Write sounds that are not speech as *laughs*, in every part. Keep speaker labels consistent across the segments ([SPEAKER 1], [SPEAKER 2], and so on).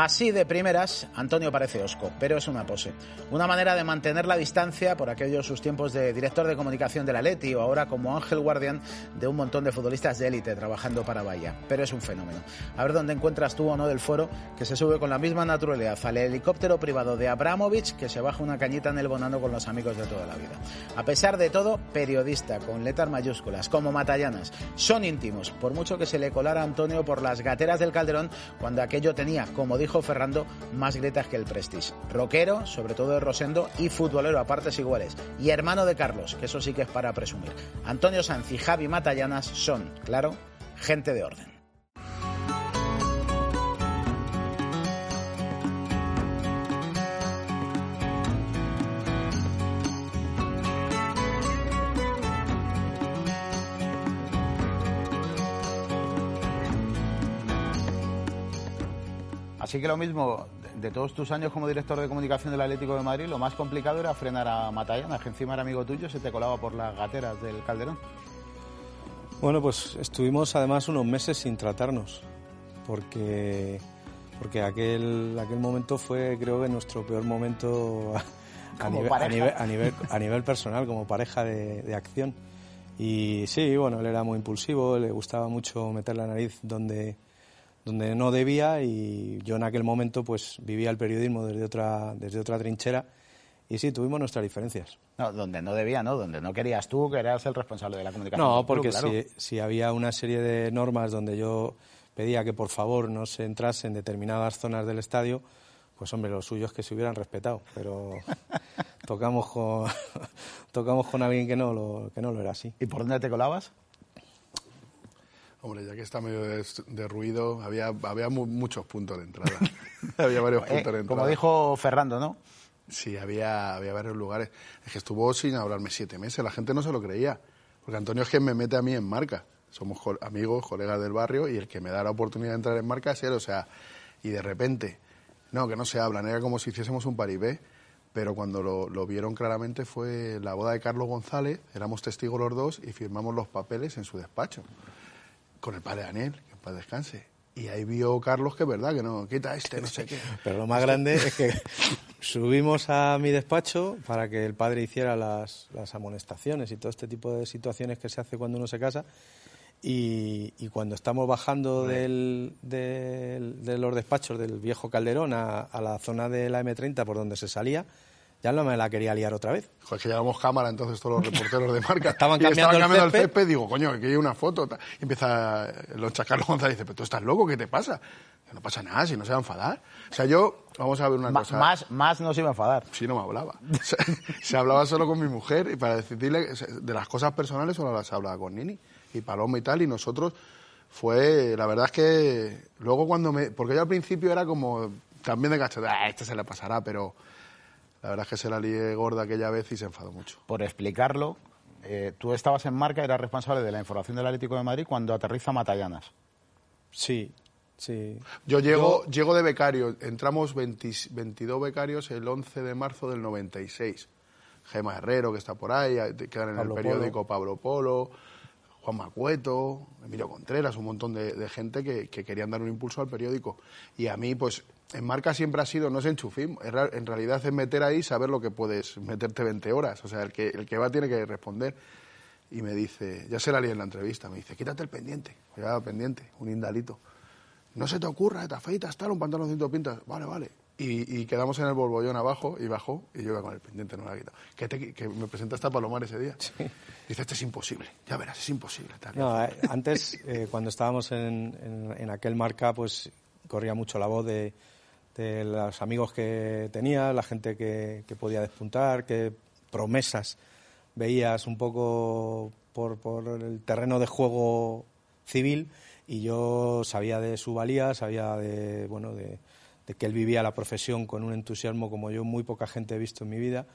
[SPEAKER 1] Así de primeras, Antonio parece osco, pero es una pose. Una manera de mantener la distancia por aquellos sus tiempos de director de comunicación de la Leti o ahora como ángel guardián de un montón de futbolistas de élite trabajando para Bahía. Pero es un fenómeno. A ver dónde encuentras tú o no del foro que se sube con la misma naturalidad al helicóptero privado de Abramovich que se baja una cañita en el bonano con los amigos de toda la vida. A pesar de todo, periodista con letras mayúsculas, como Matallanas, son íntimos, por mucho que se le colara a Antonio por las gateras del Calderón cuando aquello tenía, como dijo Ferrando, más grietas que el Prestige. Roquero, sobre todo de Rosendo, y futbolero a partes iguales. Y hermano de Carlos, que eso sí que es para presumir. Antonio Sanz y Javi Matallanas son, claro, gente de orden. Así que lo mismo, de todos tus años como director de comunicación del Atlético de Madrid, lo más complicado era frenar a Matallanas, que encima era amigo tuyo, se te colaba por las gateras del Calderón.
[SPEAKER 2] Bueno, pues estuvimos además unos meses sin tratarnos, porque, porque aquel, aquel momento fue creo que nuestro peor momento a, nivel, a, nivel, a, *laughs* nivel, a nivel personal, como pareja de, de acción. Y sí, bueno, él era muy impulsivo, le gustaba mucho meter la nariz donde donde no debía y yo en aquel momento pues vivía el periodismo desde otra, desde otra trinchera y sí, tuvimos nuestras diferencias.
[SPEAKER 1] No, donde no debía, ¿no? Donde no querías tú, que eras el responsable de la comunicación.
[SPEAKER 2] No, porque si, si, había una serie de normas donde yo pedía que por favor no se entrase en determinadas zonas del estadio, pues hombre, lo suyo es que se hubieran respetado, pero *laughs* tocamos con, *laughs* tocamos con alguien que no, lo, que no lo era así.
[SPEAKER 1] ¿Y por dónde te colabas?
[SPEAKER 3] Hombre, ya que está medio de, ruido, había, había muchos puntos de entrada. *laughs* *laughs* había varios puntos de entrada.
[SPEAKER 1] Como dijo Ferrando, ¿no?
[SPEAKER 3] Sí, había, había varios lugares. Es que estuvo sin hablarme siete meses, la gente no se lo creía. Porque Antonio es quien me mete a mí en marca. Somos amigos, colegas del barrio, y el que me da la oportunidad de entrar en marca es él. O sea, y de repente, no, que no se hablan, era como si hiciésemos un paribé. Pero cuando lo, lo vieron claramente fue la boda de Carlos González, éramos testigos los dos y firmamos los papeles en su despacho con el padre Daniel, que en paz descanse. Y ahí vio Carlos que es verdad, que no, quita este, no sé qué.
[SPEAKER 2] Pero lo más grande es que subimos a mi despacho para que el padre hiciera las, las amonestaciones y todo este tipo de situaciones que se hace cuando uno se casa. Y, y cuando estamos bajando del, del, de los despachos del viejo Calderón a, a la zona de la M30 por donde se salía, ya no me la quería liar otra vez.
[SPEAKER 3] Joder, que llevamos cámara entonces todos los reporteros de marca. *laughs*
[SPEAKER 2] estaban cambiando,
[SPEAKER 3] estaban cambiando
[SPEAKER 2] el,
[SPEAKER 3] césped. Digo, coño, que hay una foto. Y empieza el Carlos González y dice, pero tú estás loco, ¿qué te pasa? Que no pasa nada, si no se va a enfadar. O sea, yo, vamos a ver una
[SPEAKER 1] Ma
[SPEAKER 3] cosa.
[SPEAKER 1] Más, más no se iba a enfadar.
[SPEAKER 3] Sí, no me hablaba. *laughs* se, se hablaba solo con mi mujer y para decirle de las cosas personales solo las hablaba con Nini y Paloma y tal. Y nosotros fue, la verdad es que luego cuando me. Porque yo al principio era como también de cachete, ah, este se le pasará, pero la verdad es que se la lié gorda aquella vez y se enfadó mucho.
[SPEAKER 1] Por explicarlo, eh, tú estabas en marca, eras responsable de la información del Atlético de Madrid cuando aterriza Matallanas.
[SPEAKER 2] Sí, sí.
[SPEAKER 3] Yo llego, Yo... llego de becario, entramos 20, 22 becarios el 11 de marzo del 96. Gema Herrero, que está por ahí, quedan en Pablo el periódico Polo. Pablo Polo, Juan Macueto, Emilio Contreras, un montón de, de gente que, que, querían dar un impulso al periódico. Y a mí, pues, en marca siempre ha sido, no es enchufismo, en realidad es meter ahí, saber lo que puedes, meterte 20 horas. O sea, el que, el que va tiene que responder. Y me dice, ya se la lié en la entrevista, me dice, quítate el pendiente. Ya, pendiente, un indalito. No se te ocurra, te afeitas, tal, un pantaloncito pintas. Vale, vale. Y, y, quedamos en el bolbollón abajo y bajó y yo iba con el pendiente, no la he quitado. Que, te, que me presentaste a Palomar ese día.
[SPEAKER 2] Sí.
[SPEAKER 3] Dice, esto es imposible, ya verás, es imposible. Tal.
[SPEAKER 2] No, eh, antes, eh, cuando estábamos en, en, en, aquel marca, pues corría mucho la voz de, de los amigos que tenía, la gente que, que podía despuntar, qué promesas veías un poco por, por el terreno de juego civil y yo sabía de su valía, sabía de, bueno, de, de que él vivía la profesión con un entusiasmo como yo muy poca gente he visto en mi vida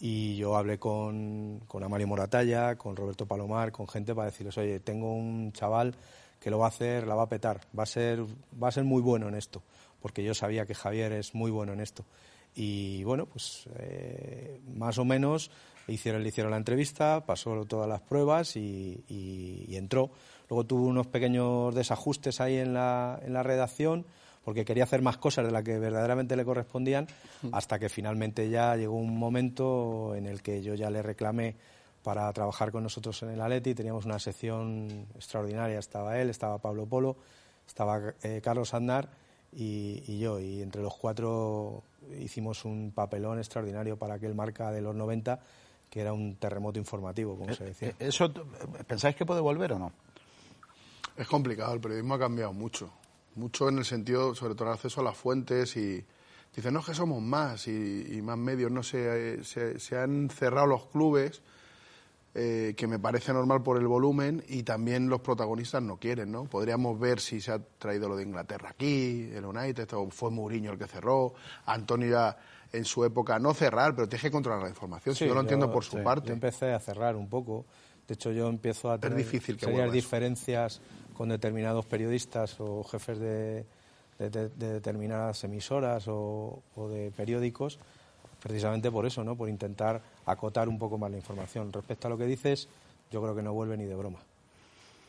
[SPEAKER 2] y yo hablé con, con Amario Moratalla, con Roberto Palomar, con gente para decirles, oye, tengo un chaval que lo va a hacer, la va a petar, va a ser, va a ser muy bueno en esto, porque yo sabía que Javier es muy bueno en esto. Y bueno, pues eh, más o menos le hicieron, hicieron la entrevista, pasó todas las pruebas y, y, y entró. Luego tuvo unos pequeños desajustes ahí en la, en la redacción, porque quería hacer más cosas de las que verdaderamente le correspondían, hasta que finalmente ya llegó un momento en el que yo ya le reclamé para trabajar con nosotros en el Atleti. Teníamos una sección extraordinaria, estaba él, estaba Pablo Polo, estaba eh, Carlos Andar y, yo. Y entre los cuatro hicimos un papelón extraordinario para aquel marca de los 90, que era un terremoto informativo, como se decía. Eh,
[SPEAKER 1] ¿Eso pensáis que puede volver o no?
[SPEAKER 3] Es complicado, el periodismo ha cambiado mucho. Mucho en el sentido, sobre todo, el acceso a las fuentes y. Dicen, no, es que somos más y, más medios. No se, se han cerrado los clubes eh, que me parece normal por el volumen y también los protagonistas no quieren, ¿no? Podríamos ver si se ha traído lo de Inglaterra aquí, el United, fue Mourinho el que cerró, Antonio ya en su época no cerrar, pero tienes que controlar la información, si yo lo entiendo por su parte.
[SPEAKER 2] Yo empecé a cerrar un poco, de hecho yo empiezo a tener difícil diferencias con determinados periodistas o jefes de, determinadas emisoras o de periódicos precisamente por eso, ¿no? Por intentar acotar un poco más la información. Respecto a lo que dices, yo creo que no vuelve ni de broma.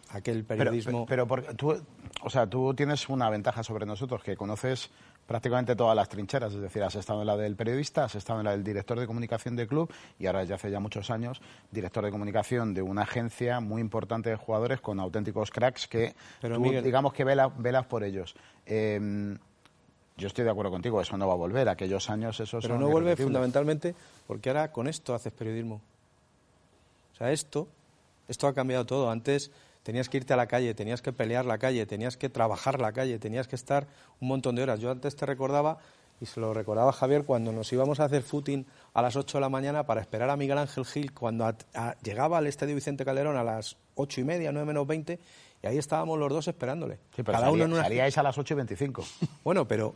[SPEAKER 2] Aquel periodismo.
[SPEAKER 1] Pero, porque tú, o sea, tú tienes una ventaja sobre nosotros, que conoces prácticamente todas las trincheras, es decir, has estado en la del periodista, has estado en la del director de comunicación del club y ahora ya hace ya muchos años director de comunicación de una agencia muy importante de jugadores con auténticos cracks que Pero, digamos que velas, velas por ellos. Eh, yo estoy de acuerdo contigo, eso no va a volver. Aquellos años, eso
[SPEAKER 2] Pero no vuelve fundamentalmente porque ahora con esto haces periodismo. O sea, esto, esto ha cambiado todo. Antes tenías que irte a la calle, tenías que pelear la calle, tenías que trabajar la calle, tenías que estar un montón de horas. Yo antes te recordaba, y se lo recordaba Javier, cuando nos íbamos a hacer footing a las 8 de la mañana para esperar a Miguel Ángel Gil, cuando llegaba al Estadio Vicente Calderón a las ocho y media, nueve menos veinte, y ahí estábamos los dos esperándole.
[SPEAKER 1] Cada uno en una... salíais a las 8 y 25. *laughs*
[SPEAKER 2] Bueno, pero,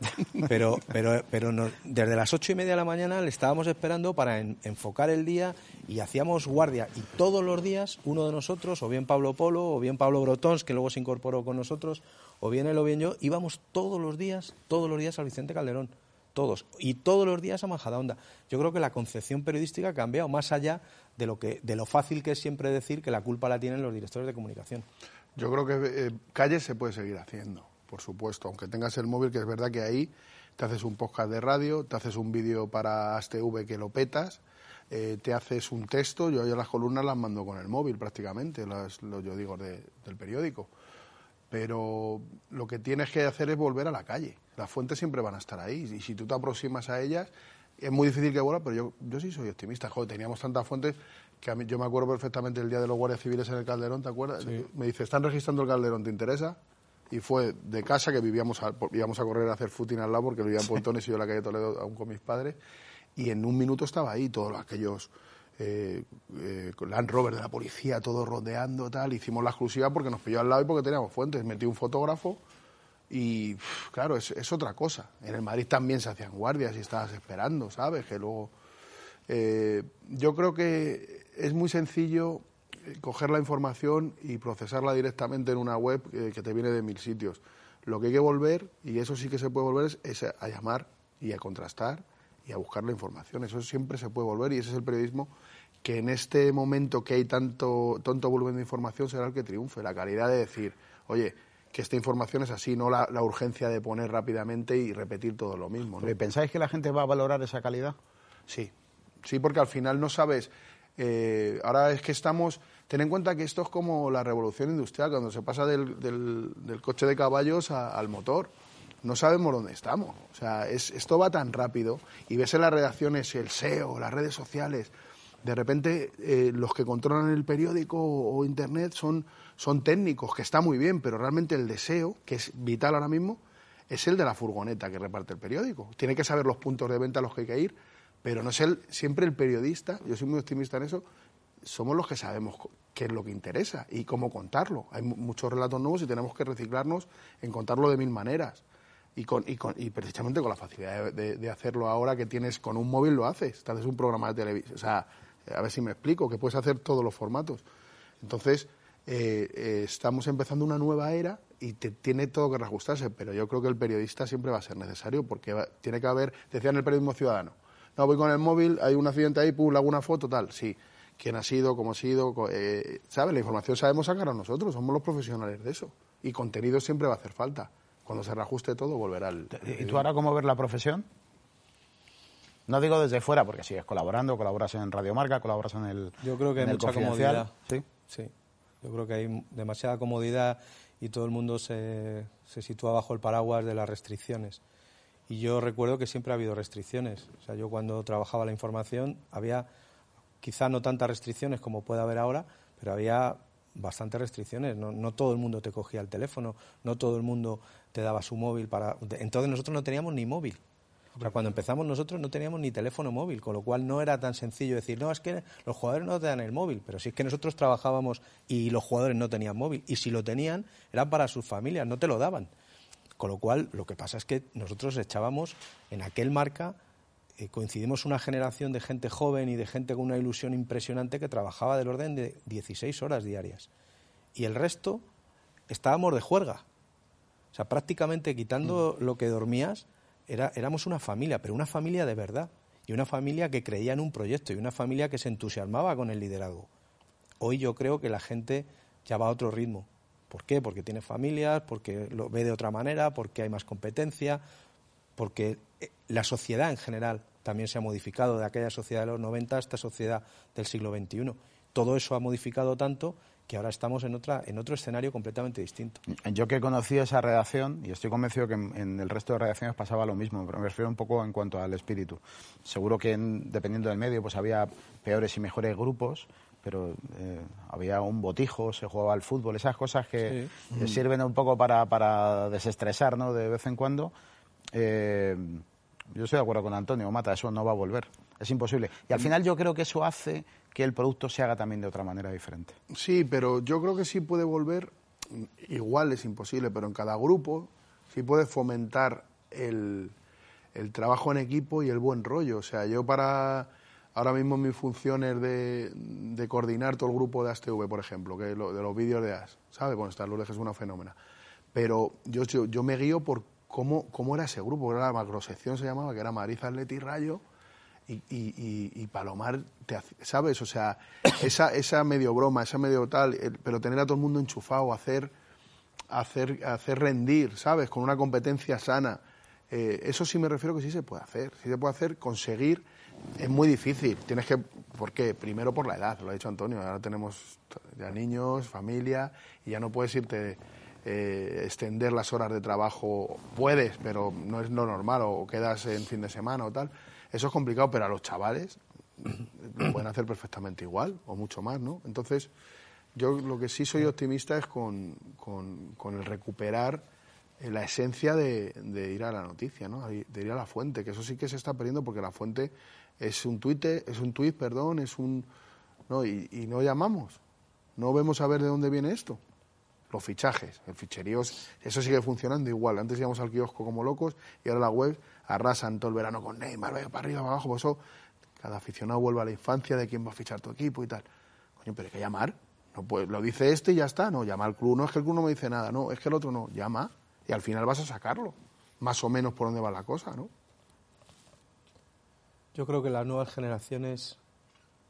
[SPEAKER 2] pero, pero, pero desde las ocho y media de la mañana le estábamos esperando para enfocar el día y hacíamos guardia. Y todos los días uno de nosotros, o bien Pablo Polo, o bien Pablo Brotons, que luego se incorporó con nosotros, o bien él o bien yo, íbamos todos los días, todos los días al Vicente Calderón. Todos. Y todos los días a Majadahonda. Yo creo que la concepción periodística ha cambiado, más allá de lo, que, de lo fácil que es siempre decir que la culpa la tienen los directores de comunicación.
[SPEAKER 3] Yo creo que eh, calle se puede seguir haciendo, por supuesto, aunque tengas el móvil, que es verdad que ahí te haces un podcast de radio, te haces un vídeo para ASTV que lo petas, eh, te haces un texto, yo ya las columnas las mando con el móvil prácticamente, las, yo digo del periódico. Pero lo que tienes que hacer es volver a la calle. Las fuentes siempre van a estar ahí y si tú te aproximas a ellas, es muy difícil que vuelva, pero yo, yo sí soy optimista. Joder, teníamos tantas fuentes que a mí, yo me acuerdo perfectamente el día de los guardias civiles en el Calderón, ¿te acuerdas? Me dice, están registrando el Calderón, ¿te interesa? Y fue de casa que vivíamos a, íbamos a correr a hacer footing al lado porque vivía en Pontones y yo en la calle Toledo aún con mis padres. Y en un minuto estaba ahí todos aquellos eh, eh, Land Rover de la policía, todos rodeando, tal. Hicimos la exclusiva porque nos pilló al lado y porque teníamos fuentes. Metí un fotógrafo y, claro, es, es otra cosa. En el Madrid también se hacían guardias y estabas esperando, ¿sabes? Que luego... Eh, yo creo que es muy sencillo eh, coger la información y procesarla directamente en una web eh, que te viene de mil sitios. Lo que hay que volver, y eso sí que se puede volver, es, a llamar y a contrastar y a buscar la información. Eso siempre se puede volver y ese es el periodismo que en este momento que hay tanto, tanto volumen de información será el que triunfe. La calidad de decir, oye, que esta información es así, no la, urgencia de poner rápidamente y repetir todo lo mismo.
[SPEAKER 1] ¿Pensáis que la gente va a valorar esa calidad?
[SPEAKER 3] Sí, sí, porque al final no sabes eh, ahora es que estamos. Ten en cuenta que esto es como la revolución industrial, cuando se pasa del, del, coche de caballos al motor. No sabemos dónde estamos. O sea, es, esto va tan rápido y ves en las redacciones el SEO, las redes sociales. De repente, eh, los que controlan el periódico o, Internet son, son técnicos, que está muy bien, pero realmente el deseo, que es vital ahora mismo, es el de la furgoneta que reparte el periódico. Tiene que saber los puntos de venta a los que hay que ir pero no es el, siempre el periodista, yo soy muy optimista en eso, somos los que sabemos qué es lo que interesa y cómo contarlo. Hay muchos relatos nuevos y tenemos que reciclarnos en contarlo de mil maneras. Y, con, y, con, y precisamente con la facilidad de, hacerlo ahora que tienes con un móvil lo haces. Te haces un programa de televisión. O sea, a ver si me explico, que puedes hacer todos los formatos. Entonces, eh, eh, estamos empezando una nueva era y te, tiene todo que reajustarse, pero yo creo que el periodista siempre va a ser necesario porque tiene que haber, decía en el periodismo ciudadano, no, voy con el móvil, hay un accidente ahí, pum, hago una foto, tal. Sí, quién ha sido, cómo ha sido, eh, ¿sabes? La información sabemos sacar a nosotros, somos los profesionales de eso. Y contenido siempre va a hacer falta. cuando se reajuste todo, volverá al...
[SPEAKER 1] ¿Y tú ahora cómo ves la profesión? No digo desde fuera, porque sigues colaborando, colaboras en Radio Marca, colaboras en el
[SPEAKER 2] Yo creo que hay mucha comodidad. ¿Sí? Sí. Yo creo que hay demasiada comodidad y todo el mundo se, se sitúa bajo el paraguas de las restricciones. Y yo recuerdo que siempre ha habido restricciones. O sea, yo cuando trabajaba la información había quizá no tantas restricciones como puede haber ahora, pero había bastantes restricciones. No, no, todo el mundo te cogía el teléfono, no todo el mundo te daba su móvil para. Entonces nosotros no teníamos ni móvil. O sea, cuando empezamos nosotros no teníamos ni teléfono móvil, con lo cual no era tan sencillo decir, no, es que los jugadores no te dan el móvil, pero si es que nosotros trabajábamos y los jugadores no tenían móvil, y si lo tenían era para sus familias, no te lo daban. Con lo cual, lo que pasa es que nosotros echábamos en aquel marca, eh, coincidimos una generación de gente joven y de gente con una ilusión impresionante que trabajaba del orden de 16 horas diarias. Y el resto estábamos de juerga. O sea, prácticamente quitando mm. lo que dormías, era, éramos una familia, pero una familia de verdad. Y una familia que creía en un proyecto y una familia que se entusiasmaba con el liderazgo. Hoy yo creo que la gente ya va a otro ritmo. ¿Por qué? Porque tiene familias, porque lo ve de otra manera, porque hay más competencia, porque eh, la sociedad en general también se ha modificado de aquella sociedad de los 90 a esta sociedad del siglo XXI. Todo eso ha modificado tanto que ahora estamos en, otra, en otro escenario completamente distinto.
[SPEAKER 1] Yo que he conocido esa redacción y estoy convencido que en, el resto de redacciones pasaba lo mismo, pero me refiero un poco en cuanto al espíritu. Seguro que dependiendo del medio pues había peores y mejores grupos, pero eh, había un botijo, se jugaba al fútbol, esas cosas que sirven un poco para, para desestresar ¿no? de vez en cuando. Eh, yo estoy de acuerdo con Antonio, Mata, eso no va a volver. Es imposible. Y al final yo creo que eso hace que el producto se haga también de otra manera diferente.
[SPEAKER 3] Sí, pero yo creo que sí puede volver, igual es imposible, pero en cada grupo sí puede fomentar el, el trabajo en equipo y el buen rollo. O sea, yo para Ahora mismo mi función es de, coordinar todo el grupo de ASTV, por ejemplo, que de los vídeos de AS, ¿sabe? Bueno, está Lourdes es una fenómena. Pero yo, yo, me guío por cómo, cómo era ese grupo, era la macrosección se llamaba, que era Mariz Atleti Rayo y, y, Palomar, ¿sabes? O sea, *coughs* esa, esa medio broma, esa medio tal, pero tener a todo el mundo enchufado, hacer, hacer, hacer rendir, ¿sabes? Con una competencia sana. Eh, eso sí me refiero que sí se puede hacer, sí se puede hacer, conseguir es muy difícil. Tienes que. ¿Por qué? Primero por la edad, lo ha dicho Antonio. Ahora tenemos ya niños, familia, y ya no puedes irte. Eh, extender las horas de trabajo puedes, pero no es lo normal, o quedas en fin de semana o tal. Eso es complicado, pero a los chavales lo pueden hacer perfectamente igual, o mucho más, ¿no? Entonces, yo lo que sí soy optimista es con, con, el recuperar eh, la esencia de, ir a la noticia, ¿no? de ir a la fuente, que eso sí que se está perdiendo porque la fuente es un tuit, es un tuit, perdón, es un no y, no llamamos, no vemos a ver de dónde viene esto. Los fichajes, el ficherío, eso sigue funcionando igual. Antes íbamos al kiosco como locos y ahora la web arrasan todo el verano con Neymar, vaya para arriba, para abajo, por eso cada aficionado vuelve a la infancia de quién va a fichar tu equipo y tal. Coño, pero hay que llamar. No, pues lo dice este y ya está. No, llama al club. No es que el club no me dice nada. No, es que el otro no. Llama y al final vas a sacarlo. Más o menos por dónde va la cosa, ¿no?
[SPEAKER 2] Yo creo que las nuevas generaciones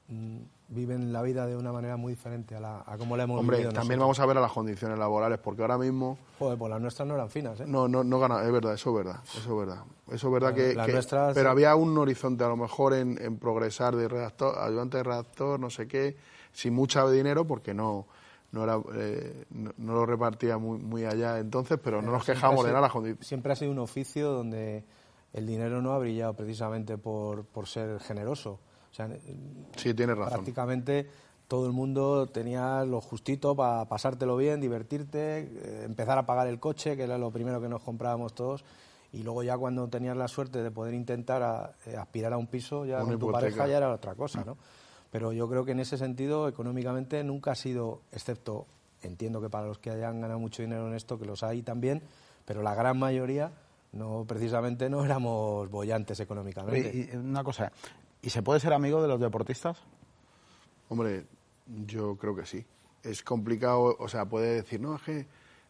[SPEAKER 2] mm, viven la vida de una manera muy diferente a, la, a cómo la hemos
[SPEAKER 3] Hombre, también vamos a ver a las condiciones laborales, porque ahora mismo...
[SPEAKER 2] Joder, pues las nuestras no eran finas, ¿eh?
[SPEAKER 3] No, no, no gana, es verdad, eso es verdad, eso es verdad. Eso es verdad que... Pero había un horizonte a lo mejor en, en progresar de redactor, ayudante de redactor, no sé qué, sin mucho dinero, porque no... No, era, eh, no, lo repartía muy, muy allá entonces, pero no nos quejamos de nada.
[SPEAKER 2] Siempre ha sido un oficio donde el dinero no ha brillado precisamente por, por ser generoso. O sea,
[SPEAKER 3] sí, tiene razón.
[SPEAKER 2] Prácticamente todo el mundo tenía lo justito para pasártelo bien, divertirte, eh, empezar a pagar el coche, que era lo primero que nos comprábamos todos, y luego ya cuando tenías la suerte de poder intentar eh, aspirar a un piso, ya con tu pareja ya era otra cosa, ¿no? Pero yo creo que en ese sentido, económicamente, nunca ha sido, excepto, entiendo que para los que hayan ganado mucho dinero en esto, que los hay también, pero la gran mayoría no precisamente no éramos bollantes económicamente.
[SPEAKER 1] Y, una cosa, ¿y se puede ser amigo de los deportistas?
[SPEAKER 3] Hombre, yo creo que sí. Es complicado, o sea, puede decir, no, es que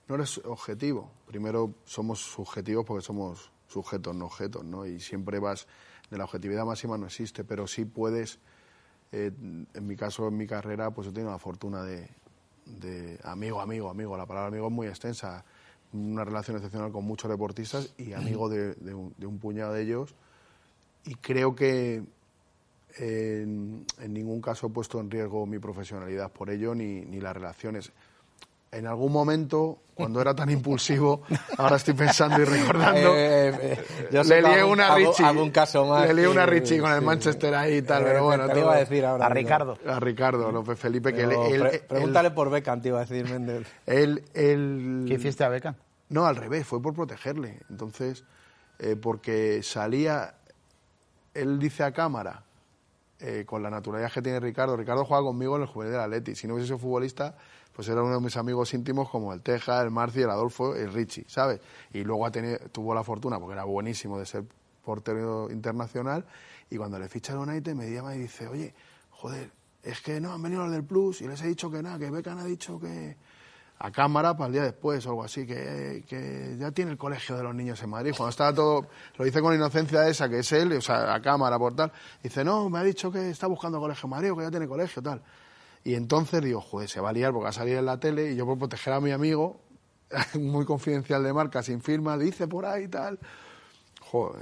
[SPEAKER 3] no eres objetivo. Primero somos subjetivos porque somos sujetos, no objetos, ¿no? Y siempre vas, de la objetividad máxima no existe, pero sí puedes, eh, en mi caso, en mi carrera, pues he tenido la fortuna de, de amigo, amigo, amigo. La palabra amigo es muy extensa una relación excepcional con muchos deportistas y amigo de, un, puñado de ellos. Y creo que en, ningún caso he puesto en riesgo mi profesionalidad por ello ni, ni las relaciones en algún momento, cuando era tan impulsivo, *laughs* ahora estoy pensando y recordando, eh, eh, eh, le lié una Richie.
[SPEAKER 2] Algún caso más
[SPEAKER 3] le lié una Richie con el Manchester ahí y tal, pero bueno.
[SPEAKER 2] Te iba a decir ahora.
[SPEAKER 1] A Ricardo.
[SPEAKER 3] A Ricardo López Felipe. que
[SPEAKER 2] Pregúntale por Beckham, te iba a decir Mendel.
[SPEAKER 3] Él,
[SPEAKER 1] ¿Qué hiciste a Beckham?
[SPEAKER 3] No, al revés, fue por protegerle. Entonces, porque salía, él dice a cámara, con la naturalidad que tiene Ricardo, Ricardo juega conmigo en el juvenil del Atleti, si no hubiese sido futbolista pues era uno de mis amigos íntimos como el Teja, el Marci, el Adolfo, el Richie, ¿sabes? Y luego ha tenido, tuvo la fortuna, porque era buenísimo, de ser portero internacional, y cuando le ficha el United me llama y dice, oye, joder, es que no, han venido los del Plus y les he dicho que nada, que Becan ha dicho que a cámara para el día después o algo así, que, que, ya tiene el colegio de los niños en Madrid. Cuando estaba todo, lo dice con inocencia esa, que es él, o sea, a cámara por tal, dice, no, me ha dicho que está buscando colegio en Madrid o que ya tiene colegio, tal. Y entonces digo, joder, se va a liar porque va a salir en la tele y yo por proteger a mi amigo, *laughs* muy confidencial de marca, sin firma, dice por ahí tal.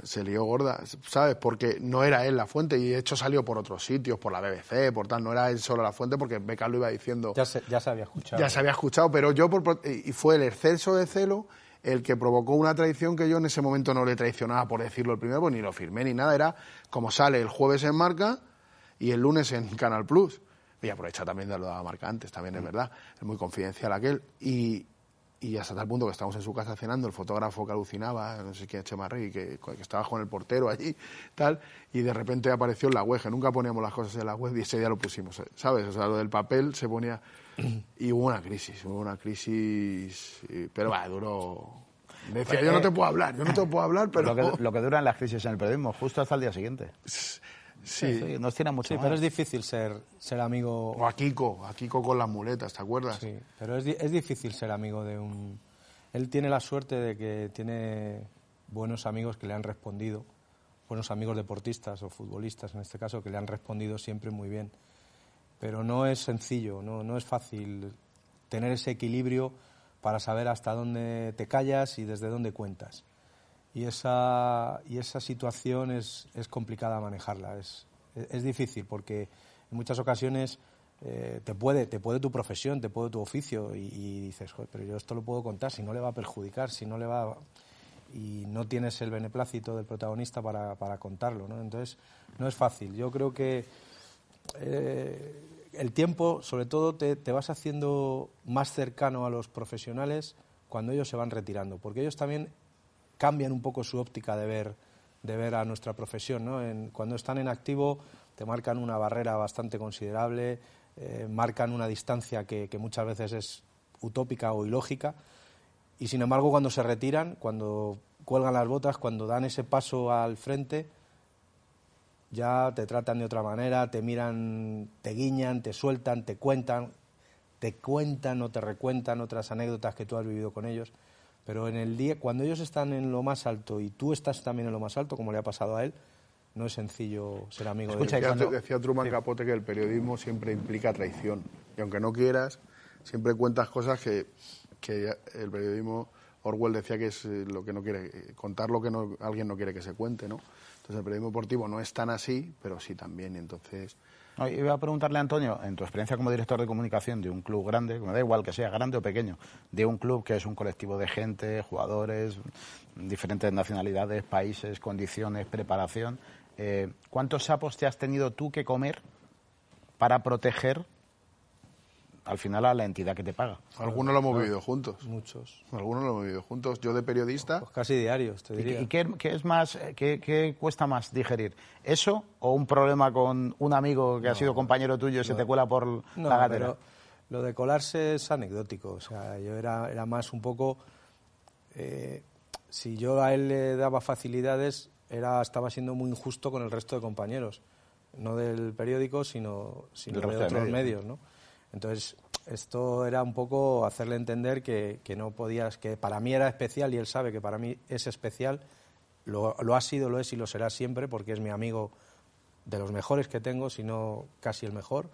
[SPEAKER 3] Se lió gorda, ¿sabes? Porque no era él la fuente y de hecho salió por otros sitios, por la BBC, por tal, no era él solo la fuente porque Beca lo iba diciendo.
[SPEAKER 2] Ya se, ya se había escuchado.
[SPEAKER 3] Ya se había escuchado, pero yo, por, y fue el exceso de celo el que provocó una traición que yo en ese momento no le traicionaba por decirlo el primero, pues ni lo firmé ni nada, era como sale el jueves en marca y el lunes en Canal Plus y aprovecha también de lo de la marca antes, también es mm. verdad, es muy confidencial aquel, y, y hasta tal punto que estamos en su casa cenando, el fotógrafo que alucinaba, no sé quién Chemarri, que, que estaba con el portero allí, tal, y de repente apareció en la web, que nunca poníamos las cosas en la web y ese día lo pusimos, ¿sabes? O sea, lo del papel se ponía... *clears throat* Y hubo una crisis, hubo una crisis, pero va, duró... decía, yo no te puedo hablar, yo no te puedo hablar, pero...
[SPEAKER 1] Lo que, lo que duran las crisis en el periodismo, justo hasta el día siguiente.
[SPEAKER 3] Sí,
[SPEAKER 1] nos tiene mucho
[SPEAKER 2] Sí, pero es difícil ser, ser amigo...
[SPEAKER 3] O a Kiko, a Kiko con las muletas, ¿te acuerdas?
[SPEAKER 2] Sí, pero es, es difícil ser amigo de un... Él tiene la suerte de que tiene buenos amigos que le han respondido, buenos amigos deportistas o futbolistas en este caso, que le han respondido siempre muy bien. Pero no es sencillo, no, no es fácil tener ese equilibrio para saber hasta dónde te callas y desde dónde cuentas y esa, y esa situación es, es complicada manejarla. Es, es, difícil porque en muchas ocasiones eh, te, puede, te puede tu profesión, te puede tu oficio y, dices, Joder, pero yo esto lo puedo contar, si no le va a perjudicar, si no le va... y no tienes el beneplácito del protagonista para, para contarlo. ¿no? Entonces, no es fácil. Yo creo que eh, el tiempo, sobre todo, te, te vas haciendo más cercano a los profesionales cuando ellos se van retirando, porque ellos también cambian un poco su óptica de ver, de ver a nuestra profesión. cuando están en activo te marcan una barrera bastante considerable, eh, marcan una distancia que, muchas veces es utópica o ilógica, y sin embargo cuando se retiran, cuando cuelgan las botas, cuando dan ese paso al frente, ya te tratan de otra manera, te miran, te guiñan, te sueltan, te cuentan, te cuentan o te recuentan otras anécdotas que tú has vivido con ellos. Pero en el día, cuando ellos están en lo más alto y tú estás también en lo más alto, como le ha pasado a él, no es sencillo ser amigo
[SPEAKER 3] Escucha,
[SPEAKER 2] de
[SPEAKER 3] ellos. Decía Truman Capote que el periodismo siempre implica traición. Y aunque no quieras, siempre cuentas cosas que, que el periodismo, Orwell decía que es eh, lo que no quiere, eh, contar lo que no, alguien no quiere que se cuente, ¿no? Entonces el periodismo deportivo no es tan así, pero sí también. Entonces
[SPEAKER 1] iba a preguntarle Antonio, en tu experiencia como director de comunicación de un club grande, me da igual que sea grande o pequeño, de un club que es un colectivo de gente, jugadores, diferentes nacionalidades, países, condiciones, preparación, eh, ¿cuántos sapos te has tenido tú que comer para proteger al final a la entidad que te paga.
[SPEAKER 3] Algunos lo hemos vivido juntos.
[SPEAKER 2] Muchos.
[SPEAKER 3] Algunos lo hemos vivido juntos. Yo de periodista.
[SPEAKER 2] Pues casi diarios, te diría.
[SPEAKER 1] ¿Y, qué, es más, qué, cuesta más digerir? ¿Eso o un problema con un amigo que ha sido compañero tuyo y se te cuela por la gatera? Pero
[SPEAKER 2] lo de colarse es anecdótico. O sea, yo era, era más un poco. Eh, si yo a él le daba facilidades, era, estaba siendo muy injusto con el resto de compañeros. No del periódico, sino, sino de otros medios ¿no? Entonces, esto era un poco hacerle entender que, no podías, que para mí era especial y él sabe que para mí es especial, lo, ha sido, lo es y lo será siempre porque es mi amigo de los mejores que tengo, si no casi el mejor.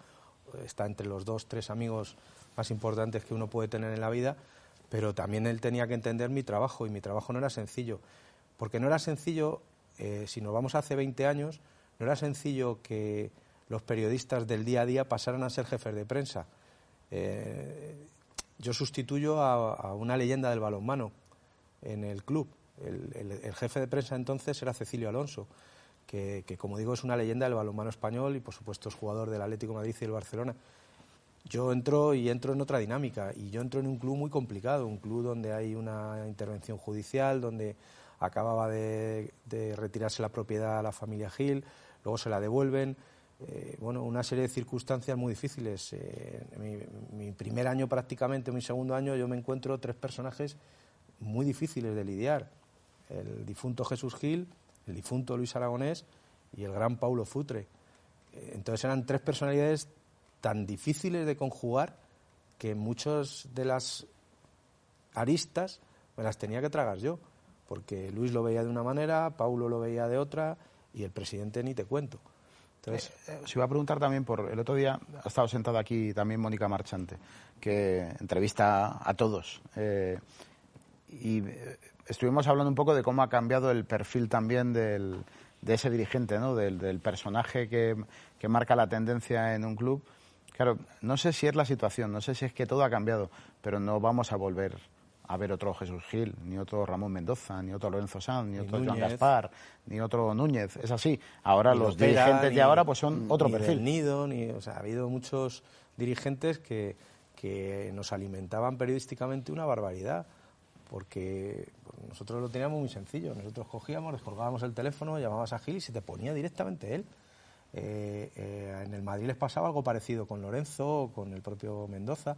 [SPEAKER 2] Está entre los dos, tres amigos más importantes que uno puede tener en la vida. pero también él tenía que entender mi trabajo y mi trabajo no era sencillo, porque no era sencillo, eh, si nos vamos hace 20 años, no era sencillo que los periodistas del día a día pasaran a ser jefes de prensa. Eh, yo sustituyo a, una leyenda del balonmano en el club. El, jefe de prensa entonces era Cecilio Alonso, que, como digo es una leyenda del balonmano español y por supuesto es jugador del Atlético Madrid y del Barcelona. Yo entro y entro en otra dinámica y yo entro en un club muy complicado, un club donde hay una intervención judicial, donde acababa de, retirarse la propiedad a la familia Gil, luego se la devuelven. Eh, bueno, una serie de circunstancias muy difíciles. Eh, mi, mi, primer año prácticamente, mi segundo año, yo me encuentro tres personajes muy difíciles de lidiar. El difunto Jesús Gil, el difunto Luis Aragonés y el gran Paulo Futre. Eh, entonces eran tres personalidades tan difíciles de conjugar que muchas de las aristas me las tenía que tragar yo, porque Luis lo veía de una manera, Paulo lo veía de otra y el presidente ni te cuento.
[SPEAKER 1] Entonces, eh, eh, os iba a preguntar también por el otro día ha estado sentada aquí también Mónica Marchante, que entrevista a todos. Eh, y estuvimos hablando un poco de cómo ha cambiado el perfil también del, de ese dirigente, ¿no? del, personaje que, marca la tendencia en un club. Claro, no sé si es la situación, no sé si es que todo ha cambiado, pero no vamos a volver a ver otro Jesús Gil, ni otro Ramón Mendoza, ni otro Lorenzo Sanz, ni otro Joan Gaspar, ni otro Núñez. Es así. Ahora los dirigentes de ahora pues son otro perfil.
[SPEAKER 2] Nido, ni, o sea, ha habido muchos dirigentes que, que nos alimentaban periodísticamente una barbaridad porque nosotros lo teníamos muy sencillo. Nosotros cogíamos, descolgábamos el teléfono, llamabas a Gil y se te ponía directamente él. Eh, eh, en el Madrid les pasaba algo parecido con Lorenzo o con el propio Mendoza.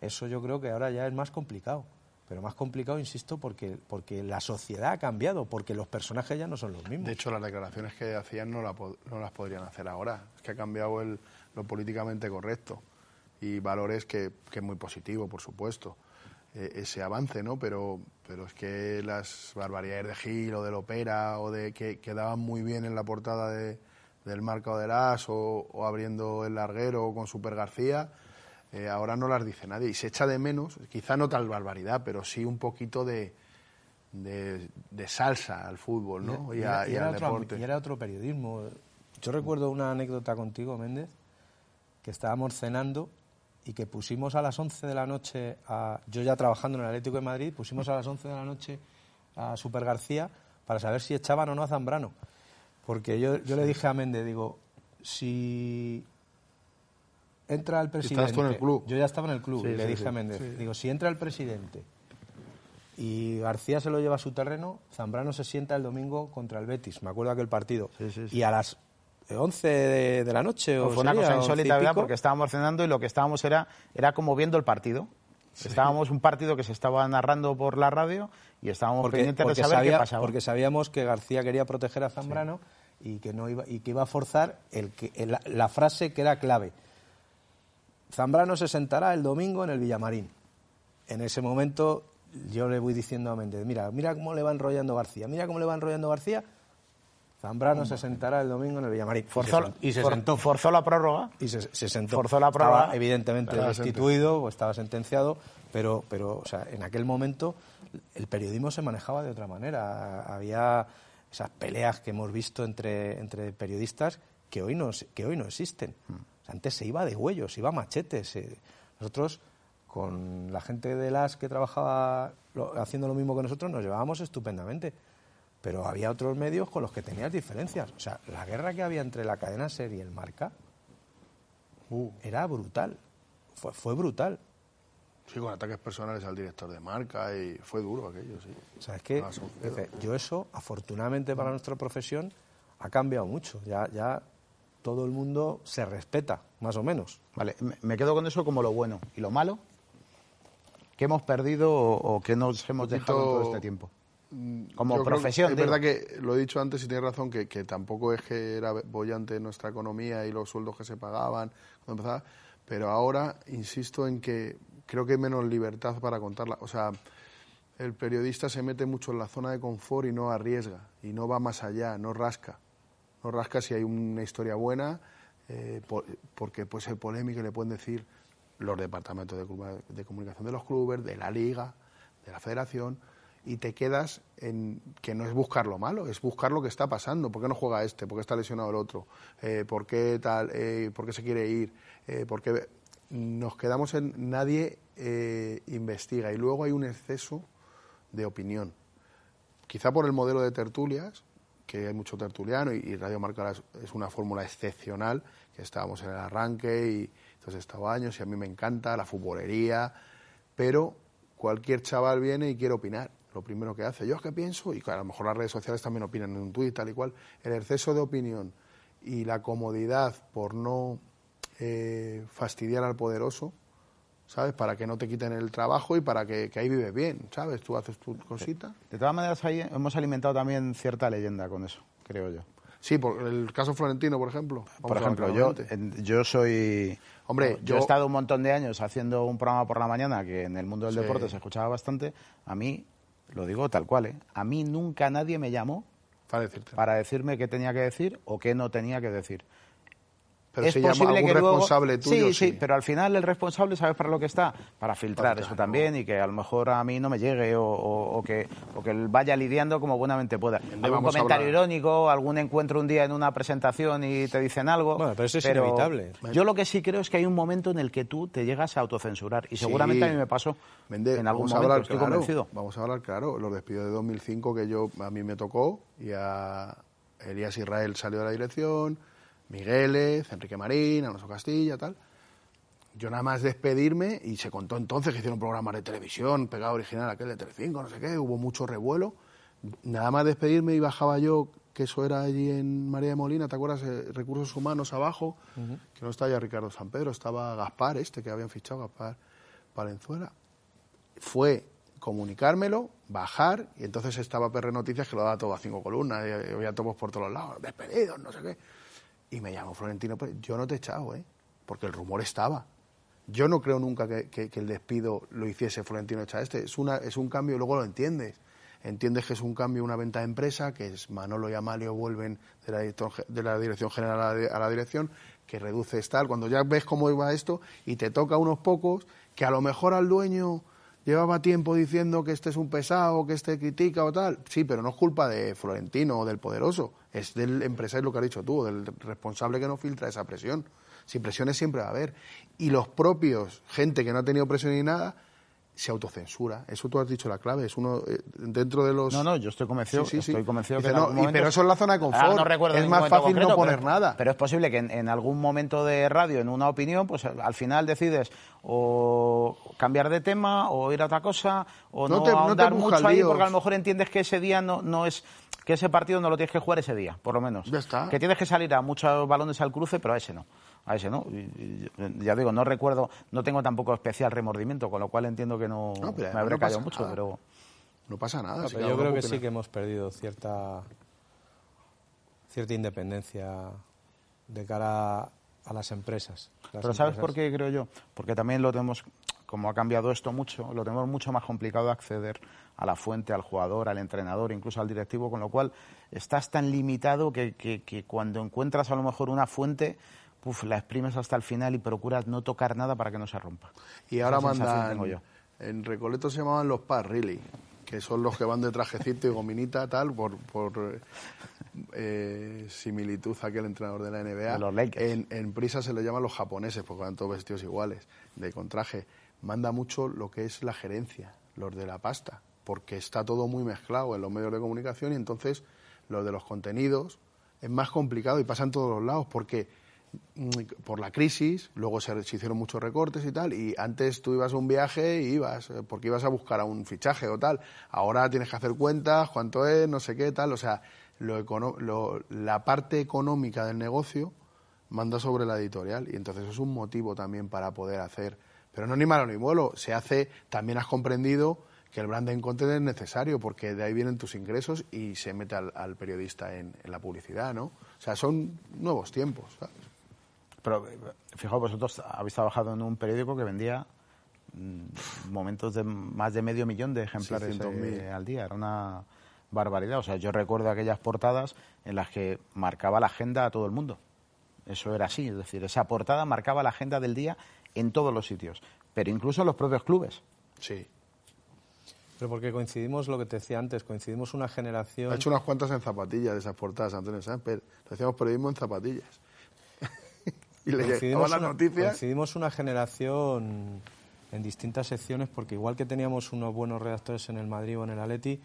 [SPEAKER 2] Eso yo creo que ahora ya es más complicado pero más complicado, insisto, porque, porque la sociedad ha cambiado, porque los personajes ya no son los mismos.
[SPEAKER 3] De hecho, las declaraciones que hacían no, no las podrían hacer ahora. Es que ha cambiado el, lo políticamente correcto y valores que, que es muy positivo, por supuesto, eh, ese avance, ¿no? Pero, pero es que las barbaridades de Gil o del Opera o de que quedaban muy bien en la portada de, del Marco de Las o, o abriendo el larguero con Super García eh, ahora no las dice nadie y se echa de menos, quizá no tal barbaridad, pero sí un poquito de, de, salsa al fútbol ¿no?
[SPEAKER 2] y, al deporte. y era otro periodismo. Yo recuerdo una anécdota contigo, Méndez, que estábamos cenando y que pusimos a las 11 de la noche, a, yo ya trabajando en el Atlético de Madrid, pusimos a las 11 de la noche a Super García para saber si echaban o no a Zambrano. Porque yo, yo le dije a Méndez, digo, si entra el presidente.
[SPEAKER 3] en el club?
[SPEAKER 2] Yo ya estaba en el club le dije a Méndez, digo, si entra el presidente y García se lo lleva a su terreno, Zambrano se sienta el domingo contra el Betis, me acuerdo aquel partido. Y a las 11 de, la noche o
[SPEAKER 1] pues fue una cosa insólita, Porque estábamos cenando y lo que estábamos era, era como viendo el partido. Estábamos un partido que se estaba narrando por la radio y estábamos pendientes de saber qué pasaba.
[SPEAKER 2] Porque sabíamos que García quería proteger a Zambrano y que no iba y que iba a forzar el que, la frase que era clave Zambrano se sentará el domingo en el Villamarín. En ese momento yo le voy diciendo a Méndez, mira, mira cómo le va enrollando García, mira cómo le va enrollando García. Zambrano se sentará el domingo en el Villamarín.
[SPEAKER 1] Forzó, y se, sentó. Forzó la prórroga.
[SPEAKER 2] Y se, sentó.
[SPEAKER 1] Forzó la prórroga.
[SPEAKER 2] Estaba evidentemente destituido o estaba sentenciado, pero, pero o sea, en aquel momento el periodismo se manejaba de otra manera. Había esas peleas que hemos visto entre, entre periodistas que hoy no, que hoy no existen. Antes se iba de huellos, iba a machetes. Eh. Nosotros, con la gente de las que trabajaba haciendo lo mismo que nosotros, nos llevábamos estupendamente. Pero había otros medios con los que tenías diferencias. O sea, la guerra que había entre la cadena SER y el Marca uh. era brutal. Fue, fue brutal.
[SPEAKER 3] Sí, con ataques personales al director de marca y fue duro aquello, sí.
[SPEAKER 2] O sea, es que yo eso, afortunadamente para nuestra profesión, ha cambiado mucho. Ya, ya todo el mundo se respeta, más o menos.
[SPEAKER 1] Vale, me quedo con eso como lo bueno. ¿Y lo malo? ¿Qué hemos perdido o, qué nos hemos dejado todo este tiempo? Mm, como profesión.
[SPEAKER 3] Es verdad que lo he dicho antes y tienes razón que, tampoco es que era bollante nuestra economía y los sueldos que se pagaban cuando empezaba, pero ahora insisto en que creo que hay menos libertad para contarla. O sea, el periodista se mete mucho en la zona de confort y no arriesga y no va más allá, no rasca no rasca si hay una historia buena, eh, porque puede ser polémica y le pueden decir los departamentos de, comunicación de los clubes, de la liga, de la federación, y te quedas en que no es buscar lo malo, es buscar lo que está pasando. ¿Por qué no juega este? ¿Por qué está lesionado el otro? Eh, ¿Por qué tal? Eh, ¿Por qué se quiere ir? Eh, ¿Por qué? Nos quedamos en nadie investiga y luego hay un exceso de opinión. Quizá por el modelo de tertulias, que hay mucho tertuliano y, Radio Marca es una fórmula excepcional, que estábamos en el arranque y entonces estaba años y a mí me encanta la futbolería, pero cualquier chaval viene y quiere opinar lo primero que hace. Yo es que pienso, y a lo mejor las redes sociales también opinan en un tuit, tal y cual, el exceso de opinión y la comodidad por no eh, fastidiar al poderoso, ¿sabes? Para que no te quiten el trabajo y para que, ahí vives bien, ¿sabes? Tú haces tu cosita.
[SPEAKER 1] De todas maneras, ahí hemos alimentado también cierta leyenda con eso, creo yo.
[SPEAKER 3] Sí, por el caso Florentino, por ejemplo.
[SPEAKER 1] por ejemplo, yo, yo soy... Hombre, yo, he estado un montón de años haciendo un programa por la mañana que en el mundo del deporte se escuchaba bastante. A mí lo digo tal cual, ¿eh? A mí nunca nadie me llamó
[SPEAKER 3] para,
[SPEAKER 1] para decirme qué tenía que decir o qué no tenía que decir.
[SPEAKER 3] Pero es se llama algún responsable tuyo.
[SPEAKER 1] Sí, sí, pero al final el responsable, ¿sabes para lo que está? Para filtrar eso también y que a lo mejor a mí no me llegue o, que, o que vaya lidiando como buenamente pueda. Algún comentario irónico, algún encuentro un día en una presentación y te dicen algo.
[SPEAKER 2] Bueno, pero eso es inevitable.
[SPEAKER 1] Yo lo que sí creo es que hay un momento en el que tú te llegas a autocensurar y seguramente a mí me pasó en algún momento, estoy convencido.
[SPEAKER 3] Vamos a hablar claro, los despidos de 2005 que yo a mí me tocó y a Elías Israel salió de la dirección Migueles, Enrique Marín, Alonso Castilla, tal. Yo nada más despedirme, y se contó entonces que hicieron un programa de televisión, pegado original aquel de Telecinco, no sé qué, hubo mucho revuelo. Nada más despedirme y bajaba yo, que eso era allí en María de Molina, ¿te acuerdas? Eh, recursos Humanos abajo, que no estaba ya Ricardo San Pedro, estaba Gaspar, este que habían fichado, Gaspar Valenzuela. Fue comunicármelo, bajar, y entonces estaba PR Noticias que lo daba todo a cinco columnas, y había tomos por todos lados, despedidos, no sé qué. Y me llamó Florentino yo no te he echado, ¿eh? Porque el rumor estaba. Yo no creo nunca que, el despido lo hiciese Florentino Este. Es, una, es un cambio, luego lo entiendes. Entiendes que es un cambio, una venta de empresa, que es Manolo y Amalio vuelven de la, de la dirección general a la, dirección, que reduce tal. Cuando ya ves cómo iba esto y te toca unos pocos, que a lo mejor al dueño llevaba tiempo diciendo que este es un pesado, que este critica o tal. Sí, pero no es culpa de Florentino o del poderoso, es del empresario lo que has dicho tú, del responsable que no filtra esa presión. Sin presiones siempre va a haber. Y los propios, gente que no ha tenido presión ni nada, se autocensura. Eso tú has dicho la clave. Es uno eh, dentro de los.
[SPEAKER 1] No, no, yo estoy convencido. estoy convencido que
[SPEAKER 3] Pero eso es la zona de confort. no recuerdo es más fácil no poner nada.
[SPEAKER 1] Pero es posible que en, algún momento de radio, en una opinión, pues al final decides o cambiar de tema o ir a otra cosa o no, te, mucho ahí porque a lo mejor entiendes que ese día no, no es que ese partido no lo tienes que jugar ese día, por lo menos.
[SPEAKER 3] Ya está.
[SPEAKER 1] Que tienes que salir a muchos balones al cruce, pero a ese no a ese no. ya digo, no recuerdo, no tengo tampoco especial remordimiento, con lo cual entiendo que no, me habré callado mucho, pero...
[SPEAKER 3] No pasa nada.
[SPEAKER 2] yo creo que sí que hemos perdido cierta, cierta independencia de cara a las empresas.
[SPEAKER 1] pero ¿sabes por qué creo yo? Porque también lo tenemos, como ha cambiado esto mucho, lo tenemos mucho más complicado de acceder a la fuente, al jugador, al entrenador, incluso al directivo, con lo cual estás tan limitado que, que, que cuando encuentras a lo mejor una fuente la exprimes hasta el final y procuras no tocar nada para que no se rompa.
[SPEAKER 3] Y ahora mandan, en Recoleto se llamaban los PAR, really, que son los que van de trajecito y gominita, tal, por, por eh, similitud a aquel entrenador de la NBA. en, en, Prisa se le llaman los japoneses, porque van todos vestidos iguales, de contraje. Manda mucho lo que es la gerencia, los de la pasta, porque está todo muy mezclado en los medios de comunicación y entonces los de los contenidos es más complicado y pasa en todos los lados, porque Mm, por la crisis, luego se, hicieron muchos recortes y tal, y antes tú ibas a un viaje y ibas, eh, porque ibas a buscar a un fichaje o tal, ahora tienes que hacer cuentas, cuánto es, no sé qué, tal, o sea, lo, la parte económica del negocio manda sobre la editorial, y entonces es un motivo también para poder hacer, pero no ni malo ni malo, se hace, también has comprendido que el branding content es necesario, porque de ahí vienen tus ingresos y se mete al, periodista en, en, la publicidad, ¿no? O sea, son nuevos tiempos, ¿sabes?
[SPEAKER 1] Pero fijaos, vosotros habéis trabajado en un periódico que vendía mm, momentos de más de medio millón de ejemplares eh, al día. Era una barbaridad. O sea, yo recuerdo aquellas portadas en las que marcaba la agenda a todo el mundo. Eso era así. Es decir, esa portada marcaba la agenda del día en todos los sitios. Pero incluso en los propios clubes.
[SPEAKER 3] Sí.
[SPEAKER 2] Pero porque coincidimos, lo que te decía antes, coincidimos una generación...
[SPEAKER 3] Ha hecho unas cuantas en zapatillas de esas portadas, Antonio Sánchez, pero hacíamos periodismo en zapatillas. *laughs* y le
[SPEAKER 2] coincidimos
[SPEAKER 3] las
[SPEAKER 2] una,
[SPEAKER 3] noticias.
[SPEAKER 2] Coincidimos una generación en distintas secciones, porque igual que teníamos unos buenos redactores en el Madrid o en el Atleti,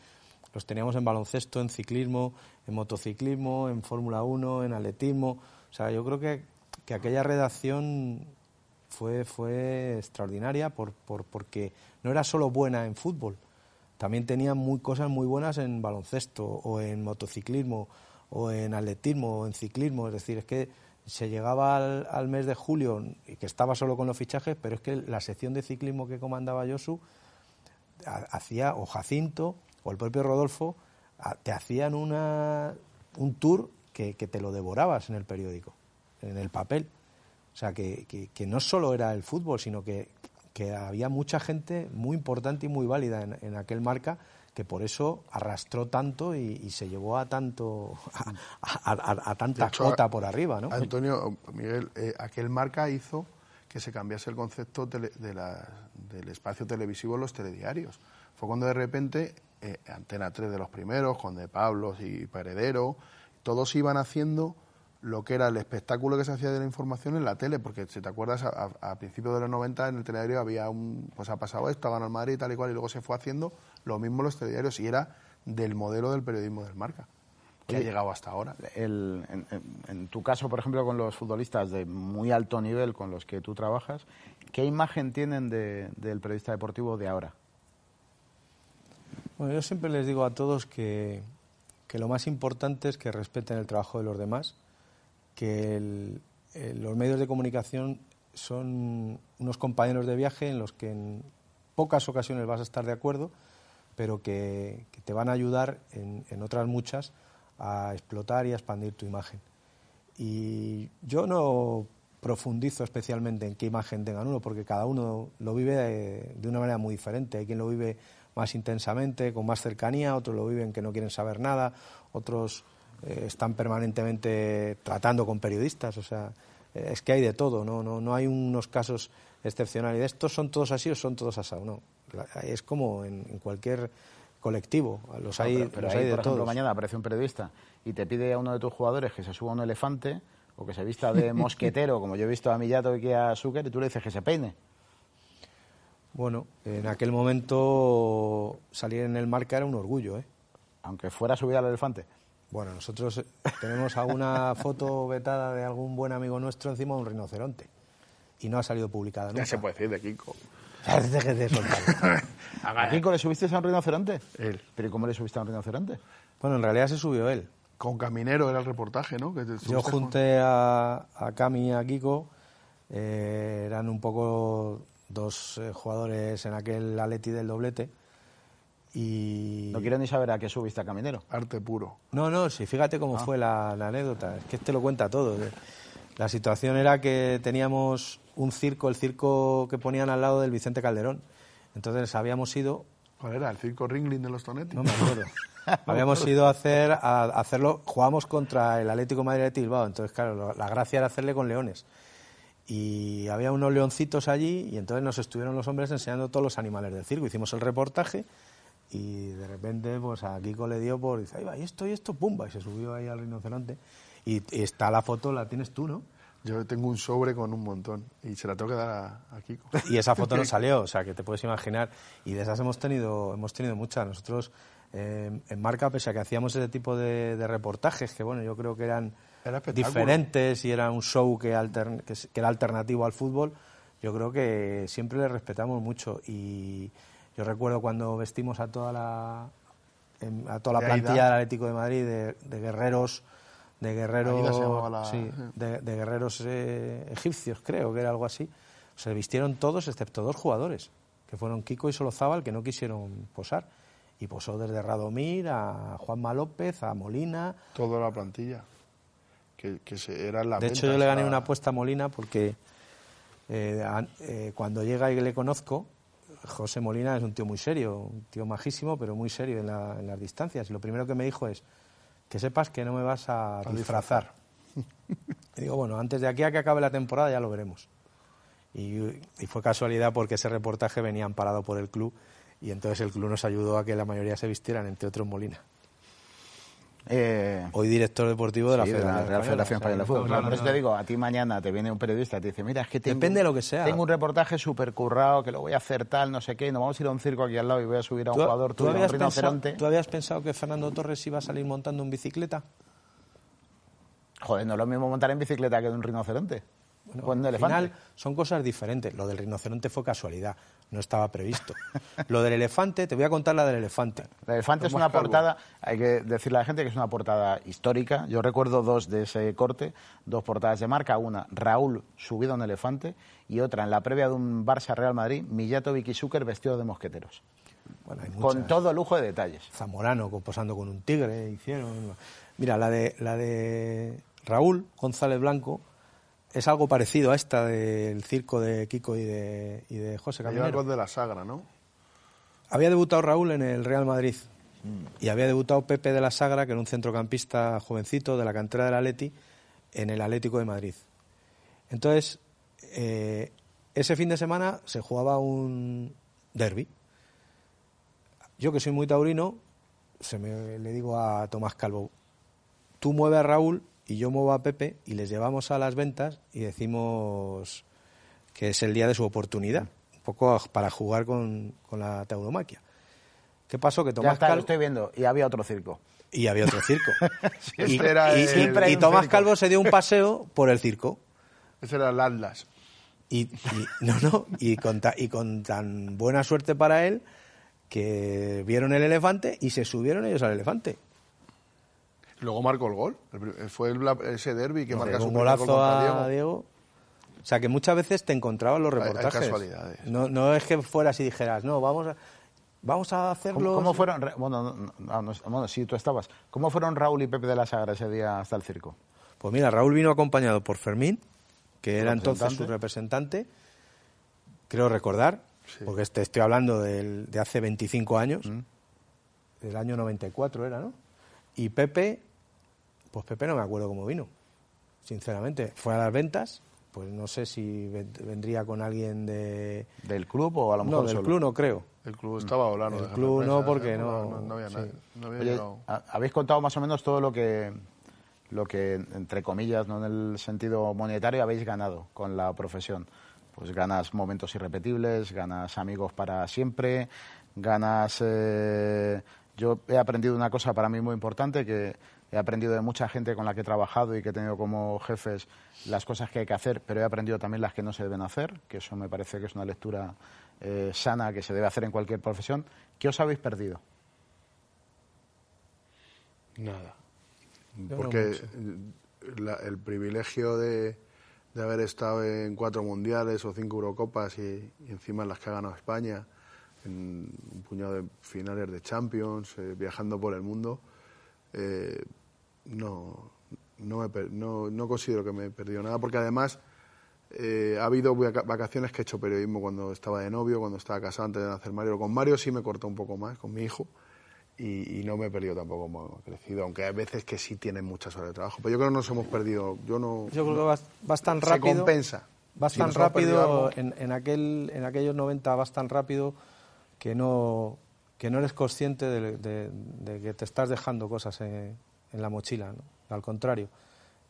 [SPEAKER 2] los teníamos en baloncesto, en ciclismo, en motociclismo, en Fórmula 1, en atletismo. O sea, yo creo que, que aquella redacción fue, fue extraordinaria por, por, porque no era solo buena en fútbol, también tenía muy, cosas muy buenas en baloncesto o en motociclismo o en atletismo o en ciclismo. Es decir, es que se llegaba al, mes de julio y que estaba solo con los fichajes, pero es que la sección de ciclismo que comandaba Josu hacía, o Jacinto, o el propio Rodolfo, te hacían una, un tour que, que, te lo devorabas en el periódico, en el papel. O sea, que, que no solo era el fútbol, sino que que había mucha gente muy importante y muy válida en, aquel marca que por eso arrastró tanto y, se llevó a tanto a, tanta cota por arriba, ¿no?
[SPEAKER 3] Antonio, Miguel, eh, aquel marca hizo que se cambiase el concepto de la, del espacio televisivo en los telediarios. Fue cuando de repente eh, Antena 3 de los primeros, con De Pablos y Paredero, todos iban haciendo lo que era el espectáculo que se hacía de la información en la tele, porque si te acuerdas, a, principios de los 90 en el telediario había un, pues ha pasado esto, ha ganado el Madrid y tal y cual, y luego se fue haciendo lo mismo los telediarios, y era del modelo del periodismo del marca, que ha llegado hasta ahora.
[SPEAKER 1] en, tu caso, por ejemplo, con los futbolistas de muy alto nivel con los que tú trabajas, ¿qué imagen tienen del periodista deportivo de ahora?
[SPEAKER 2] Bueno, yo siempre les digo a todos que, que lo más importante es que respeten el trabajo de los demás que los medios de comunicación son unos compañeros de viaje en los que en pocas ocasiones vas a estar de acuerdo, pero que, te van a ayudar en, otras muchas a explotar y a expandir tu imagen. Y yo no profundizo especialmente en qué imagen tengan uno, porque cada uno lo vive de, de, una manera muy diferente. Hay quien lo vive más intensamente, con más cercanía, otros lo viven que no quieren saber nada, otros eh, están permanentemente tratando con periodistas, o sea, eh, es que hay de todo, ¿no? No, no hay unos casos excepcionales. ¿Estos son todos así o son todos asados? No, es como en, cualquier colectivo, los hay,
[SPEAKER 1] pero,
[SPEAKER 2] los hay de
[SPEAKER 1] por ejemplo,
[SPEAKER 2] todos.
[SPEAKER 1] mañana aparece un periodista y te pide a uno de tus jugadores que se suba a un elefante o que se vista de *laughs* mosquetero, como yo he visto a Millato y a Zucker, y tú le dices que se peine.
[SPEAKER 2] Bueno, en aquel momento salir en el marca era un orgullo, ¿eh?
[SPEAKER 1] Aunque fuera subir al elefante.
[SPEAKER 2] Bueno, nosotros *laughs* tenemos alguna foto vetada de algún buen amigo nuestro encima de un rinoceronte y no ha salido publicada nunca.
[SPEAKER 3] Ya se puede decir de Kiko. *laughs*
[SPEAKER 2] Deje de soltar. *laughs*
[SPEAKER 1] ¿A Kiko le subiste a un rinoceronte?
[SPEAKER 3] Él.
[SPEAKER 1] ¿Pero cómo le subiste a un rinoceronte?
[SPEAKER 2] Bueno, en realidad se subió él.
[SPEAKER 3] Con Caminero era el reportaje, ¿no?
[SPEAKER 2] Yo junté a, a Cami y a Kiko. Eh, eran un poco dos eh, jugadores en aquel Atleti del doblete y...
[SPEAKER 1] No quiero ni saber a qué subiste a Caminero.
[SPEAKER 3] Arte puro.
[SPEAKER 2] No, no, sí, fíjate cómo ah. fue la, anécdota. Es que este lo cuenta todo. La situación era que teníamos un circo, el circo que ponían al lado del Vicente Calderón. Entonces habíamos ido...
[SPEAKER 3] ¿Cuál era? ¿El circo Ringling de los Tonetti?
[SPEAKER 2] No me acuerdo. *laughs* habíamos ido a, hacer, a hacerlo... Jugamos contra el Atlético Madrid de Bilbao. Entonces, claro, la gracia era hacerle con leones y había unos leoncitos allí y entonces nos estuvieron los hombres enseñando todos los animales del circo. Hicimos el reportaje y de repente pues a Kiko le dio por, dice, ahí va, y esto y esto, pumba, y se subió ahí al rinoceronte. Y, está la foto, la tienes tú, ¿no?
[SPEAKER 3] Yo tengo un sobre con un montón y se la tengo que dar a, Kiko.
[SPEAKER 2] Y esa foto no *laughs* salió, o sea, que te puedes imaginar. Y de esas hemos tenido, hemos tenido muchas. Nosotros eh, en Marca, pese a que hacíamos ese tipo de, reportajes, que bueno, yo creo que eran diferentes y era un show que, que, que era alternativo al fútbol, yo creo que siempre le respetamos mucho. Y yo recuerdo cuando vestimos a toda la, a toda la plantilla del Atlético de Madrid de, guerreros de guerreros de, guerreros eh, egipcios creo que era algo así. Se vistieron todos excepto dos jugadores que fueron Kiko y Solozábal que no quisieron posar. Y posó desde Radomir a Juanma López a Molina.
[SPEAKER 3] Toda la plantilla que, se, era la
[SPEAKER 2] de hecho yo le gané una apuesta a Molina porque eh, eh, cuando llega y le conozco José Molina es un tío muy serio, un tío majísimo, pero muy serio en, las distancias. Y lo primero que me dijo es que sepas que no me vas a, disfrazar. *laughs* y digo, bueno, antes de aquí a que acabe la temporada ya lo veremos. Y, fue casualidad porque ese reportaje venía amparado por el club y entonces el club nos ayudó a que la mayoría se vistieran, entre otros Molina.
[SPEAKER 1] Eh,
[SPEAKER 2] Hoy director deportivo de la,
[SPEAKER 1] sí, de
[SPEAKER 2] Federación,
[SPEAKER 1] la Real Federación Española de Fútbol.
[SPEAKER 2] Claro,
[SPEAKER 1] Claro, por
[SPEAKER 2] no,
[SPEAKER 1] eso te digo, a ti mañana te viene un periodista y te dice, mira, es que tengo,
[SPEAKER 2] Depende de lo que sea.
[SPEAKER 1] tengo un reportaje súper currado, que lo voy a hacer tal, no sé qué, y nos vamos a ir a un circo aquí al lado y voy a subir a un
[SPEAKER 2] ¿Tú,
[SPEAKER 1] jugador
[SPEAKER 2] tú
[SPEAKER 1] tuyo, a un
[SPEAKER 2] habías pensado,
[SPEAKER 1] rinoceronte.
[SPEAKER 2] tú habías pensado que Fernando Torres iba a salir montando en bicicleta?
[SPEAKER 1] Joder, no es lo mismo montar en bicicleta que en un rinoceronte. Un
[SPEAKER 2] al final son cosas diferentes. Lo del rinoceronte fue casualidad, no estaba previsto. *laughs* Lo del elefante, te voy a contar la del elefante.
[SPEAKER 1] El elefante es una portada, hay que decirle a la gente que es una portada histórica. Yo recuerdo dos de ese corte, dos portadas de marca. Una, Raúl subido en elefante, y otra, en la previa de un Barça Real Madrid, Millato Vicky Zucker vestido de mosqueteros.
[SPEAKER 2] Bueno,
[SPEAKER 1] Con todo lujo de detalles.
[SPEAKER 2] Zamorano posando con un tigre, hicieron. Mira, la de, la de Raúl González Blanco es algo parecido a esta del circo de Kiko y de, y de José Caminero.
[SPEAKER 3] de la Sagra, ¿no?
[SPEAKER 2] Había debutado Raúl en el Real Madrid
[SPEAKER 1] Mm.
[SPEAKER 2] y había debutado Pepe de la Sagra, que era un centrocampista jovencito de la cantera del Atleti, en el Atlético de Madrid. Entonces, eh, ese fin de semana se jugaba un derby. Yo, que soy muy taurino, se me, le digo a Tomás Calvo, tú mueve a Raúl y yo muevo a Pepe y les llevamos a las ventas y decimos que es el día de su oportunidad, un poco para jugar con, con la tauromaquia. ¿Qué pasó? Que
[SPEAKER 1] Ya
[SPEAKER 2] Tomás
[SPEAKER 1] está, lo
[SPEAKER 2] Calvo...
[SPEAKER 1] estoy viendo. Y había otro circo.
[SPEAKER 2] Y había otro circo. *laughs* y,
[SPEAKER 3] Este era
[SPEAKER 2] y-
[SPEAKER 3] el-
[SPEAKER 2] Tomás
[SPEAKER 1] circo.
[SPEAKER 2] Calvo se dio un paseo por el circo.
[SPEAKER 3] Ese era el Atlas.
[SPEAKER 2] Y, y- no, no, y con, ta- y con tan buena suerte para él que vieron el elefante y se subieron ellos al elefante.
[SPEAKER 3] Luego marcó el gol. El pri- fue el ese derby que marca
[SPEAKER 2] Pegó
[SPEAKER 3] su
[SPEAKER 2] un
[SPEAKER 3] primer gol
[SPEAKER 2] golazo a
[SPEAKER 3] Diego.
[SPEAKER 2] Diego. O sea, que muchas veces te encontrabas los
[SPEAKER 3] Hay- hay
[SPEAKER 2] reportajes.
[SPEAKER 3] casualidades.
[SPEAKER 2] No, no es que fueras y dijeras, no, vamos a, vamos a hacerlo.
[SPEAKER 1] ¿Cómo, cómo fueron? Bueno, no, no, no, no, bueno, sí, tú estabas. ¿Cómo fueron Raúl y Pepe de la Sagra ese día hasta el circo?
[SPEAKER 2] Pues mira, Raúl vino acompañado por Fermín, que era entonces su
[SPEAKER 1] representante.
[SPEAKER 2] creo recordar,
[SPEAKER 3] Sí.
[SPEAKER 2] porque te estoy hablando del- de hace 25 años,
[SPEAKER 1] Mm.
[SPEAKER 2] del año 94 era, ¿no? Y Pepe, pues Pepe no me acuerdo cómo vino, sinceramente. Fue a las ventas, pues no sé si ven- vendría con alguien de...
[SPEAKER 1] ¿Del club o a lo mejor
[SPEAKER 2] No, del
[SPEAKER 1] solo?
[SPEAKER 2] club no creo.
[SPEAKER 3] El club estaba hablando.
[SPEAKER 2] El club no,
[SPEAKER 3] prensa,
[SPEAKER 2] porque
[SPEAKER 3] ¿eh?
[SPEAKER 2] no-
[SPEAKER 3] No, había
[SPEAKER 2] sí.
[SPEAKER 3] nada. No había
[SPEAKER 1] Oye,
[SPEAKER 3] llegado.
[SPEAKER 1] ha- habéis contado más o menos todo lo que, lo que, entre comillas, no en el sentido monetario, habéis ganado con la profesión. Pues ganas momentos irrepetibles, ganas amigos para siempre, ganas... eh, yo he aprendido una cosa para mí muy importante, que he aprendido de mucha gente con la que he trabajado y que he tenido como jefes las cosas que hay que hacer, pero he aprendido también las que no se deben hacer, que eso me parece que es una lectura eh, sana que se debe hacer en cualquier profesión. ¿Qué os habéis perdido?
[SPEAKER 3] Nada. Porque la- el privilegio de, de haber estado en cuatro mundiales o cinco Eurocopas y, y encima en las que ha ganado España, en un puñado de finales de Champions, eh, viajando por el mundo, eh, no, no, me no, no considero que me he perdido nada, porque además eh, ha habido vaca- vacaciones que he hecho periodismo cuando estaba de novio, cuando estaba casado antes de nacer Mario. Con Mario sí me cortó un poco más, con mi hijo, y, y no me he perdido tampoco como he crecido, aunque hay veces que sí tienen muchas horas de trabajo. Pero yo creo que nos hemos perdido, yo no...
[SPEAKER 2] Yo creo que vas, vas tan
[SPEAKER 3] se
[SPEAKER 2] rápido...
[SPEAKER 3] compensa.
[SPEAKER 2] Vas
[SPEAKER 3] Si
[SPEAKER 2] tan rápido, en, aquel, en aquellos 90 vas tan rápido que no, que no eres consciente de, de- de que te estás dejando cosas en, en la mochila. ¿no? Al contrario,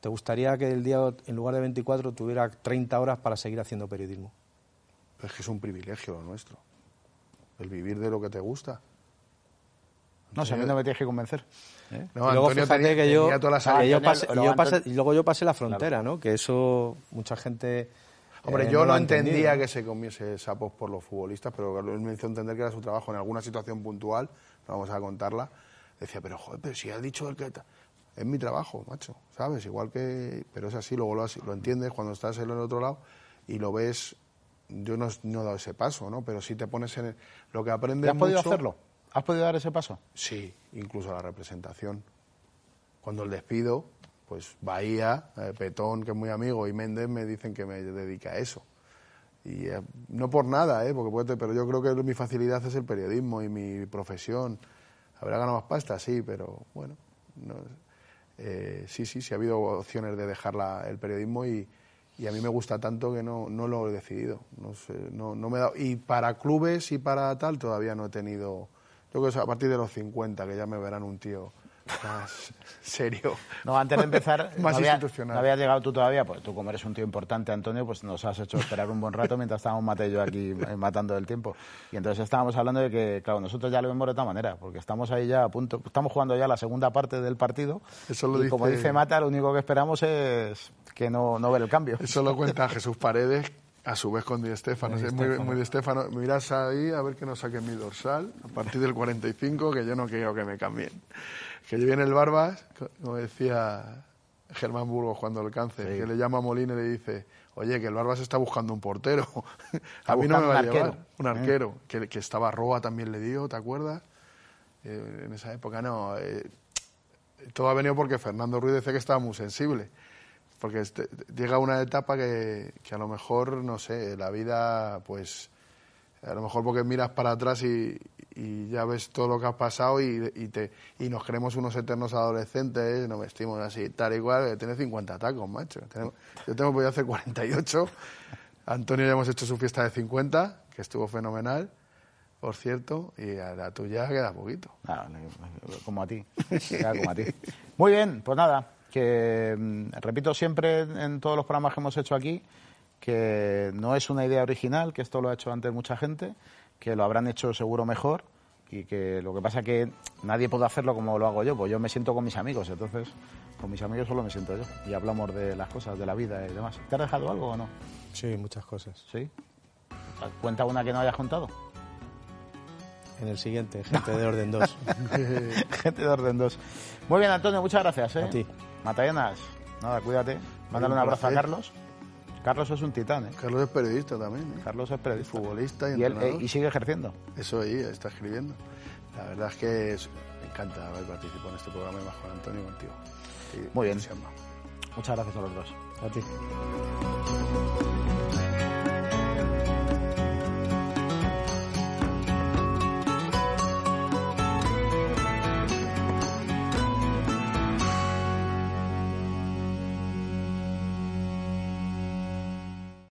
[SPEAKER 2] te gustaría que el día, en lugar de 24, tuviera 30 horas para seguir haciendo periodismo.
[SPEAKER 3] Es que es un privilegio lo nuestro, el vivir de lo que te gusta.
[SPEAKER 1] No sé, a mí no me tienes que convencer. ¿eh?
[SPEAKER 3] No,
[SPEAKER 2] y luego
[SPEAKER 3] Antonio
[SPEAKER 2] fíjate
[SPEAKER 3] tenía-
[SPEAKER 2] que yo,
[SPEAKER 3] todas las
[SPEAKER 2] que yo
[SPEAKER 1] Antonio-
[SPEAKER 2] pasé-
[SPEAKER 1] luego
[SPEAKER 2] yo pasé-
[SPEAKER 1] Antonio-
[SPEAKER 2] y luego yo pasé la frontera, ¿no? Que eso mucha gente...
[SPEAKER 3] Hombre,
[SPEAKER 2] eh,
[SPEAKER 3] yo no,
[SPEAKER 2] entendido,
[SPEAKER 3] entendía que se comiese sapos por los futbolistas, pero él me hizo entender que era su trabajo en alguna situación puntual, no vamos a contarla. Decía, pero joder, pero si ha dicho el que... ta-". Es mi trabajo, macho, ¿sabes? Igual que... Pero es así, luego lo, lo entiendes cuando estás en el otro lado y lo ves... Yo no, no he dado ese paso, ¿no? Pero sí te pones en... el- lo que aprendes
[SPEAKER 1] ¿Has podido hacerlo? ¿Has podido dar ese paso?
[SPEAKER 3] Sí, incluso la representación. Cuando el despido, pues Bahía, eh, Petón, que es muy amigo, y Méndez me dicen que me dedique a eso. Y eh, no por nada, ¿eh? Porque puede- pero yo creo que mi facilidad es el periodismo y mi profesión. Habrá ganado más pasta, sí, pero bueno. no- eh, sí, sí, sí ha habido opciones de dejar la- el periodismo y, y a mí me gusta tanto que no, no lo he decidido. No sé, no, no me he dado. Y para clubes y para tal todavía no he tenido. Yo creo que a partir de los 50 que ya me verán un tío más *laughs* serio.
[SPEAKER 1] No, antes de empezar, *laughs*
[SPEAKER 3] Más
[SPEAKER 1] no, había,
[SPEAKER 3] institucional.
[SPEAKER 1] no habías llegado tú todavía, pues tú como eres un tío importante, Antonio, pues nos has hecho esperar un buen rato mientras estábamos Mate y yo aquí eh, matando el tiempo. Y entonces estábamos hablando de que, claro, nosotros ya lo vemos de otra manera, porque estamos ahí ya a punto, estamos jugando ya la segunda parte del partido.
[SPEAKER 3] Eso lo
[SPEAKER 1] y como
[SPEAKER 3] dice-
[SPEAKER 1] dice Mata, lo único que esperamos es que no, no ver el cambio.
[SPEAKER 3] Eso lo cuenta *laughs* Jesús Paredes, a su vez con Di Stéfano.
[SPEAKER 2] Di
[SPEAKER 3] Es muy, muy Di Stéfano. Miras ahí a ver que no saquen mi dorsal a partir del 45, que yo no quiero que me cambien. Que yo viene el Barbas, co- como decía Germán Burgos cuando el cáncer,
[SPEAKER 1] Sí.
[SPEAKER 3] que le llama a Molina y le dice, oye, que el Barbas está buscando un portero. *laughs* A mí no me va a llevar.
[SPEAKER 1] arquero.
[SPEAKER 3] Un
[SPEAKER 1] Eh.
[SPEAKER 3] arquero. Que, que estaba Roa también le dio, ¿te acuerdas? Eh, en esa época no. eh, todo ha venido porque Fernando Ruiz decía que estaba muy sensible. Porque este- llega una etapa que, a lo mejor, no sé, la vida, pues, a lo mejor porque miras para atrás y, y ya ves todo lo que has pasado y, y, te, y nos creemos unos eternos adolescentes, nos vestimos así, tal y cual, tiene 50 tacos, macho. Yo tengo podido hacer 48. Antonio ya hemos hecho su fiesta de 50, que estuvo fenomenal, por cierto, y a la tuya queda poquito.
[SPEAKER 1] Nada, como a ti. Como a ti. Muy bien, pues nada, que mm, repito siempre en todos los programas que hemos hecho aquí que no es una idea original, que esto lo ha hecho antes mucha gente, que lo habrán hecho seguro mejor y que lo que pasa que nadie puede hacerlo como lo hago yo, pues yo me siento con mis amigos, entonces con mis amigos solo me siento yo y hablamos de las cosas, de la vida y demás. ¿Te has dejado algo o no?
[SPEAKER 2] Sí, muchas cosas.
[SPEAKER 1] ¿Sí? Cuenta una que no hayas contado.
[SPEAKER 2] En el siguiente, gente de orden 2. *laughs*
[SPEAKER 1] Gente de orden 2. Muy bien, Antonio, muchas gracias. ¿eh?
[SPEAKER 2] A ti.
[SPEAKER 1] Matallanas, nada, cuídate. Mándale un
[SPEAKER 3] Un
[SPEAKER 1] abrazo a. Carlos. Carlos es un titán, ¿eh?
[SPEAKER 3] Carlos es periodista también, ¿eh?
[SPEAKER 1] Carlos es periodista.
[SPEAKER 3] futbolista y,
[SPEAKER 1] y, él, eh, y sigue ejerciendo.
[SPEAKER 3] Eso ahí está escribiendo. La verdad es que es- me encanta haber participado en este programa y más con Antonio contigo.
[SPEAKER 1] Muy bien. Muchas gracias a los dos.
[SPEAKER 2] A ti.